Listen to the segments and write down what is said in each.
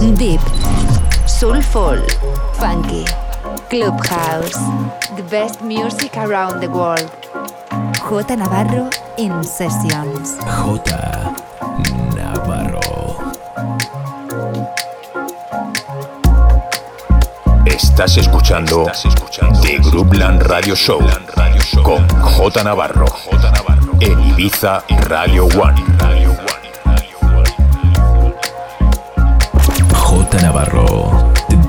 Deep, Soulful, Funky, Clubhouse, the best music around the world. J Navarro in Sessions. J Navarro. Estás escuchando, The Groupland Radio Show con J Navarro en Ibiza Radio One. J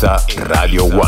Radio One.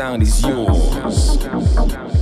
sound is yours.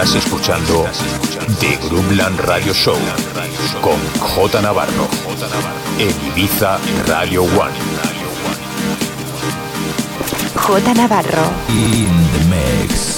Estás escuchando The Groupland Radio Show con J Navarro en Ibiza Radio One. J Navarro. In the mix.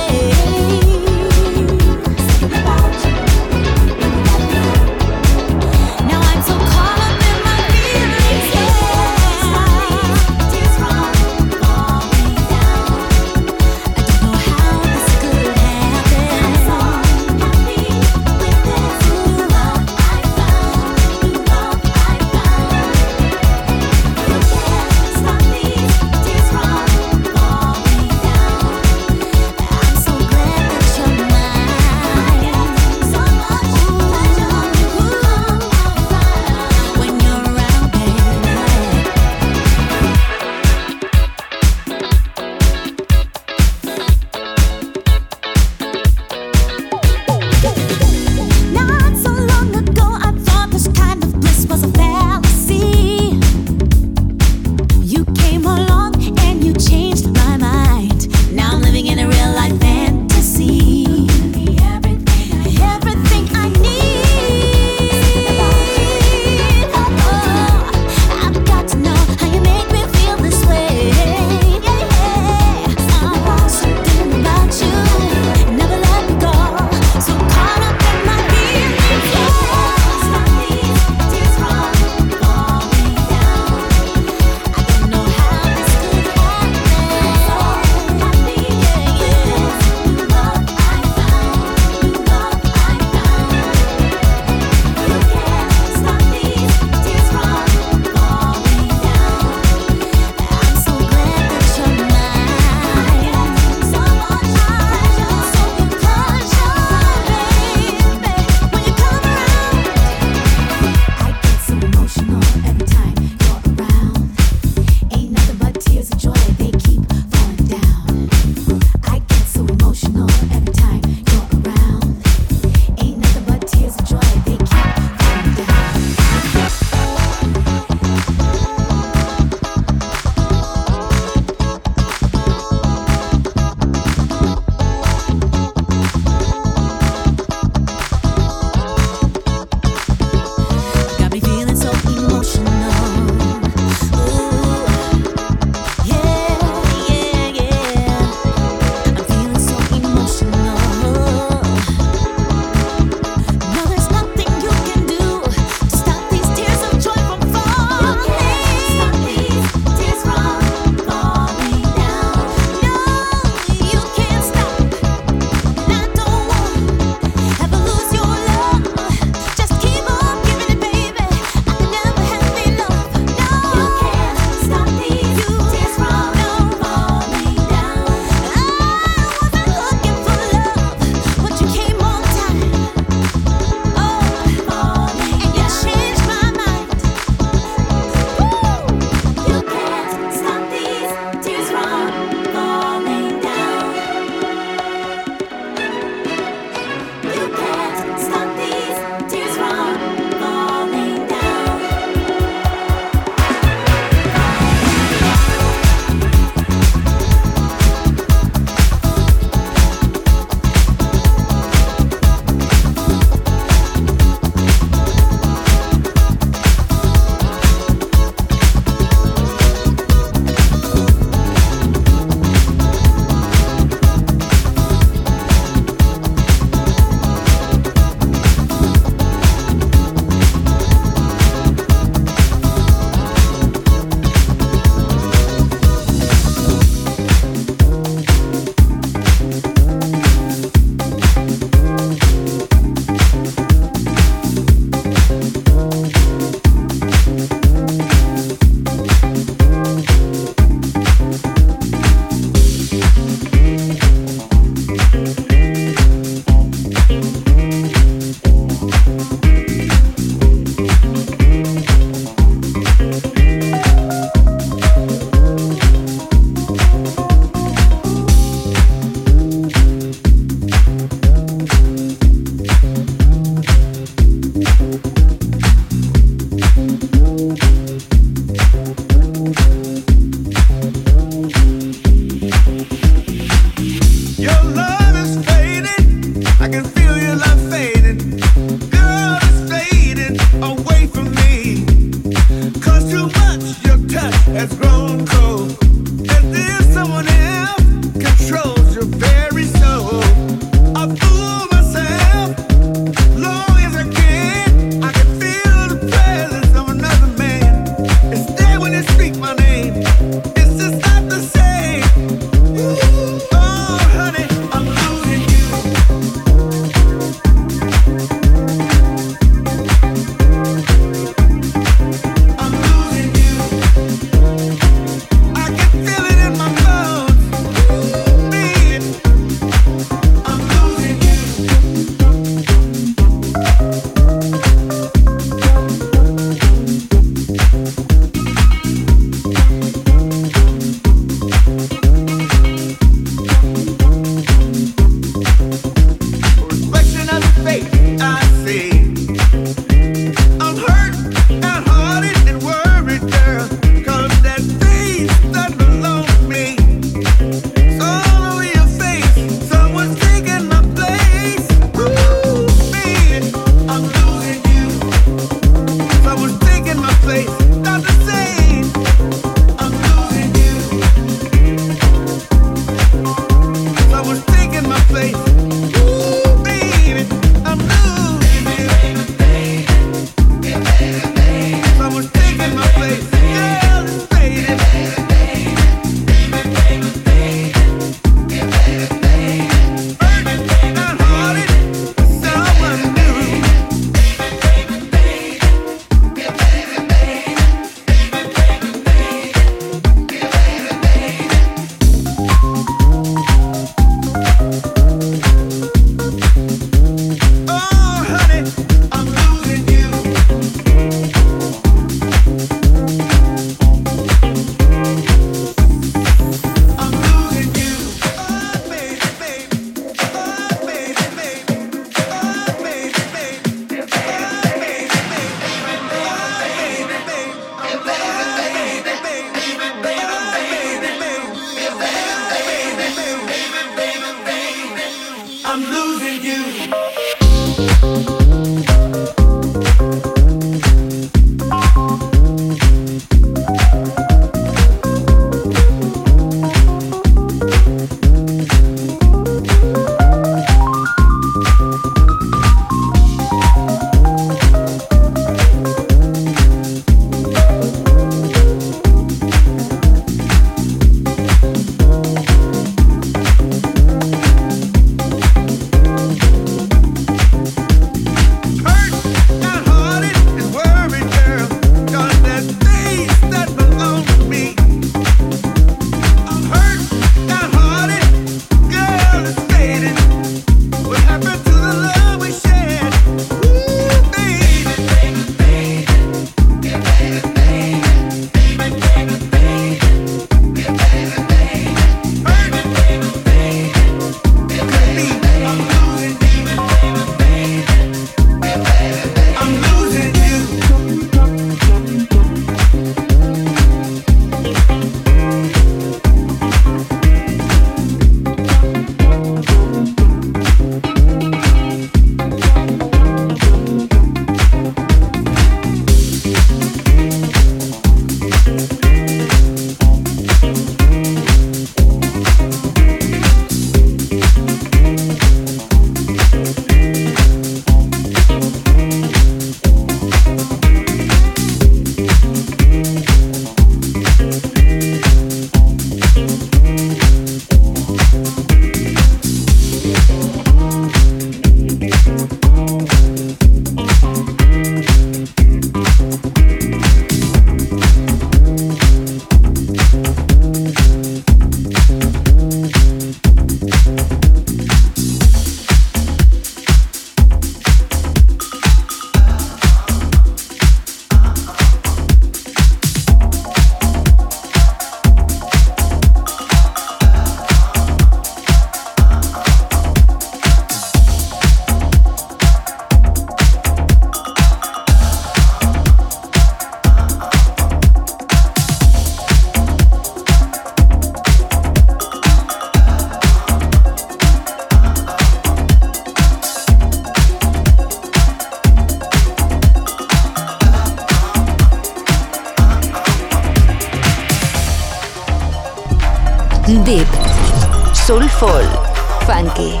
funky.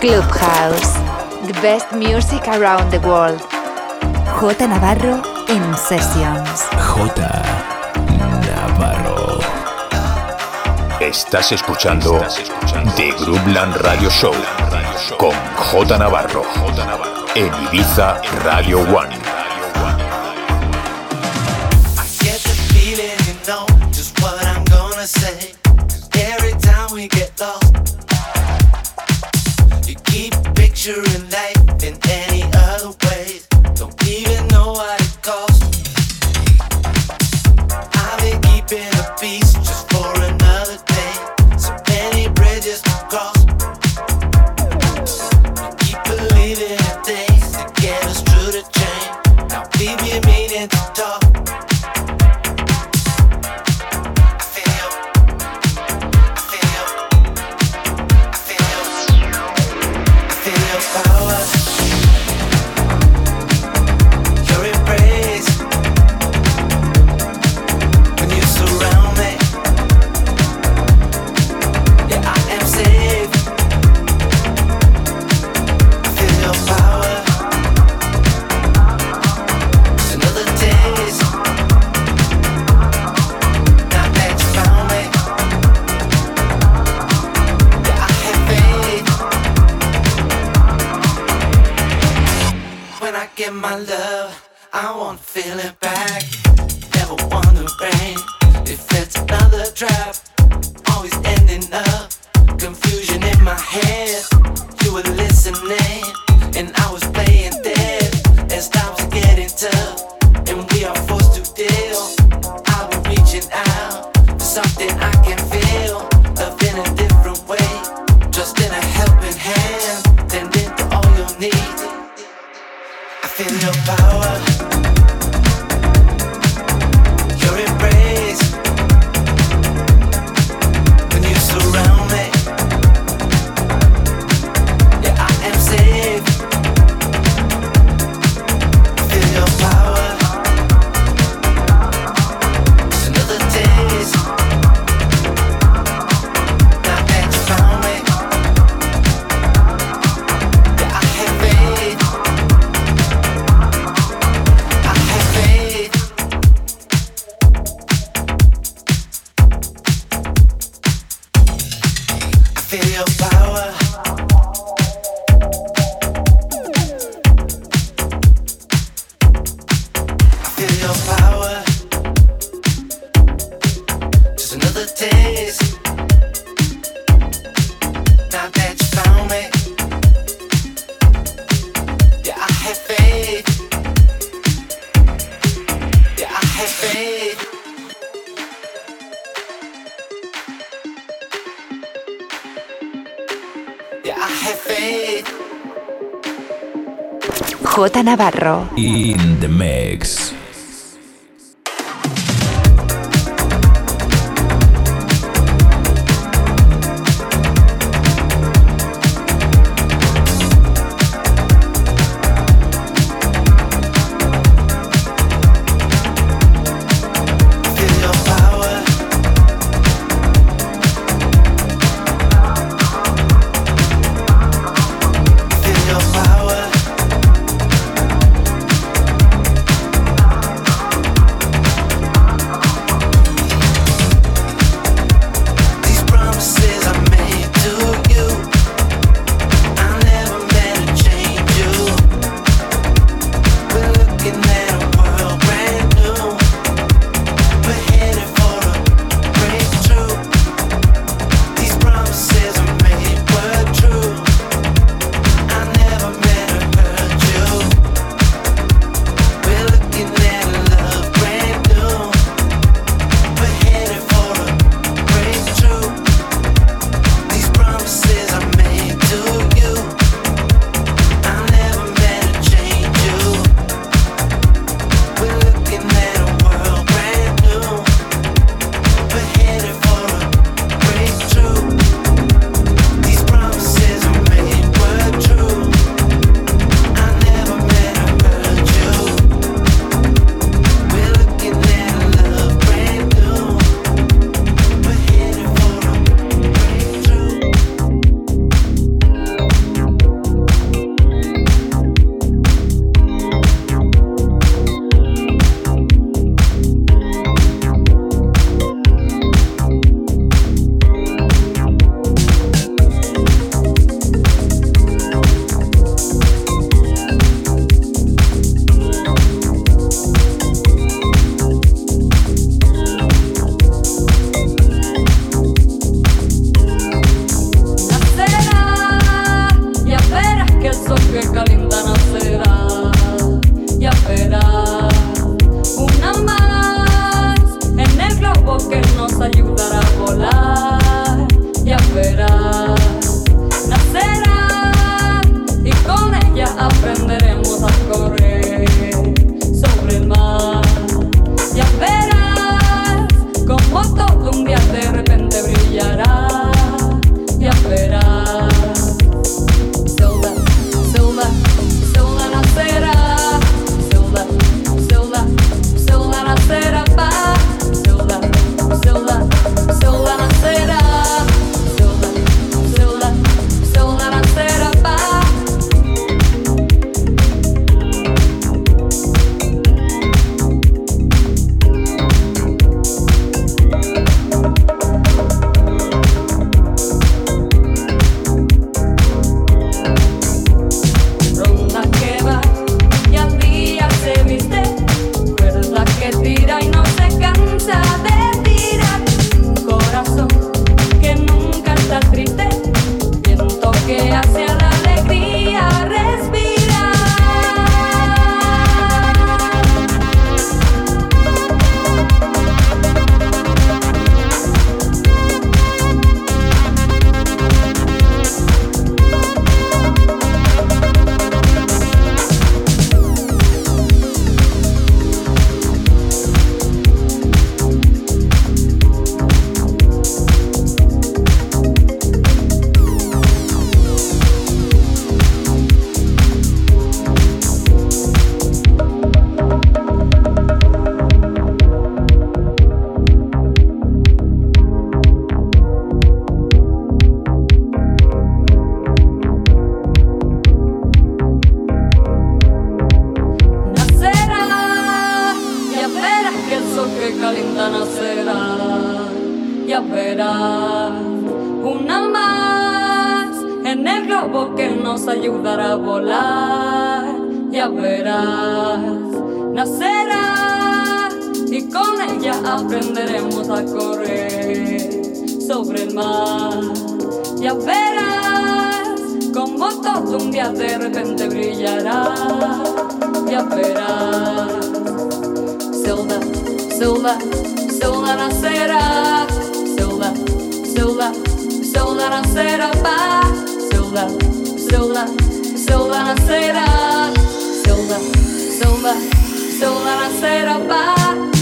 Clubhouse. The best music around the world. J Navarro en Sessions. J Navarro. Estás escuchando, Estás escuchando The Groupland Radio Show con J Navarro, J Navarro en Ibiza Radio One. on ya verás, una más en el globo que nos ayudará a volar, ya verás, nacerá y con ella aprenderemos a correr sobre el mar, ya verás como todo un día de repente brillará, ya verás. Silva, Silva, Silva nacerá. Silva, Silva, Silva nacerá. Pá. Silva, Silva, Silva nacerá. Silva, Silva, Silva nacerá. Pá.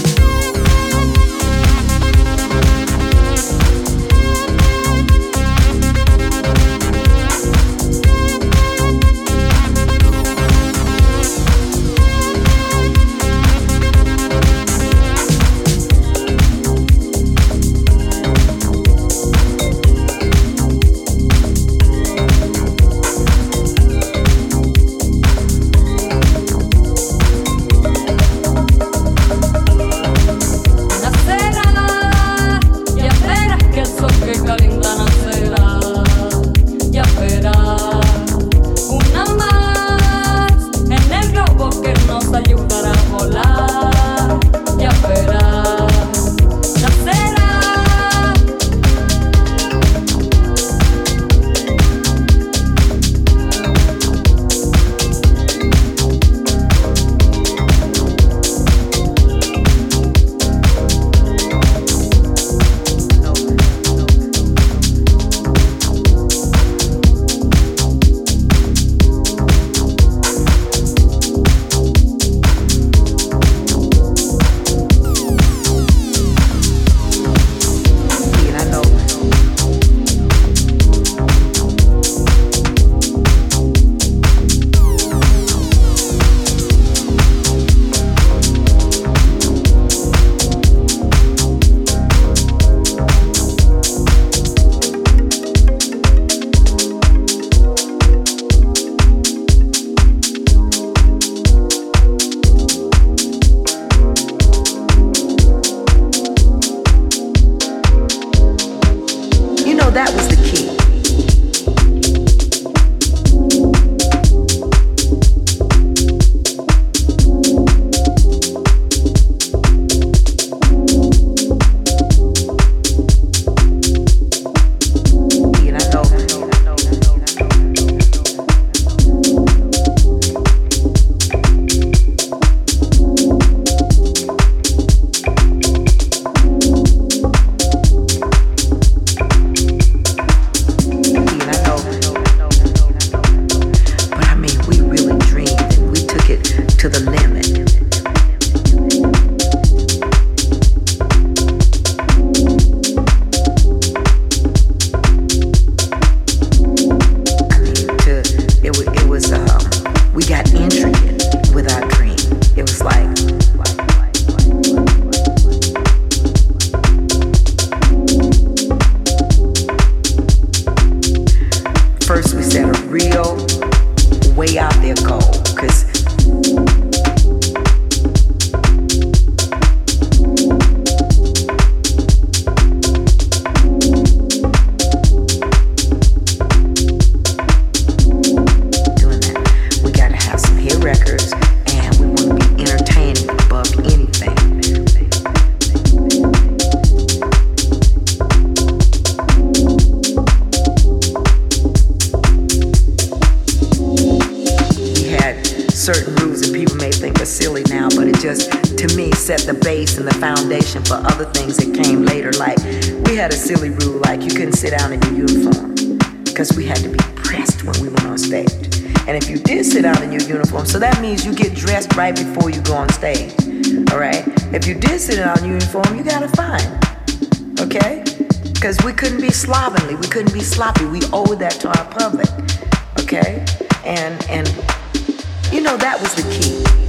that means you get dressed right before you go on stage. All right? If you did sit in our uniform, you got a fine. Okay? Because we couldn't be slovenly. We couldn't be sloppy. We owed that to our public. Okay? And, and, you know, that was the key.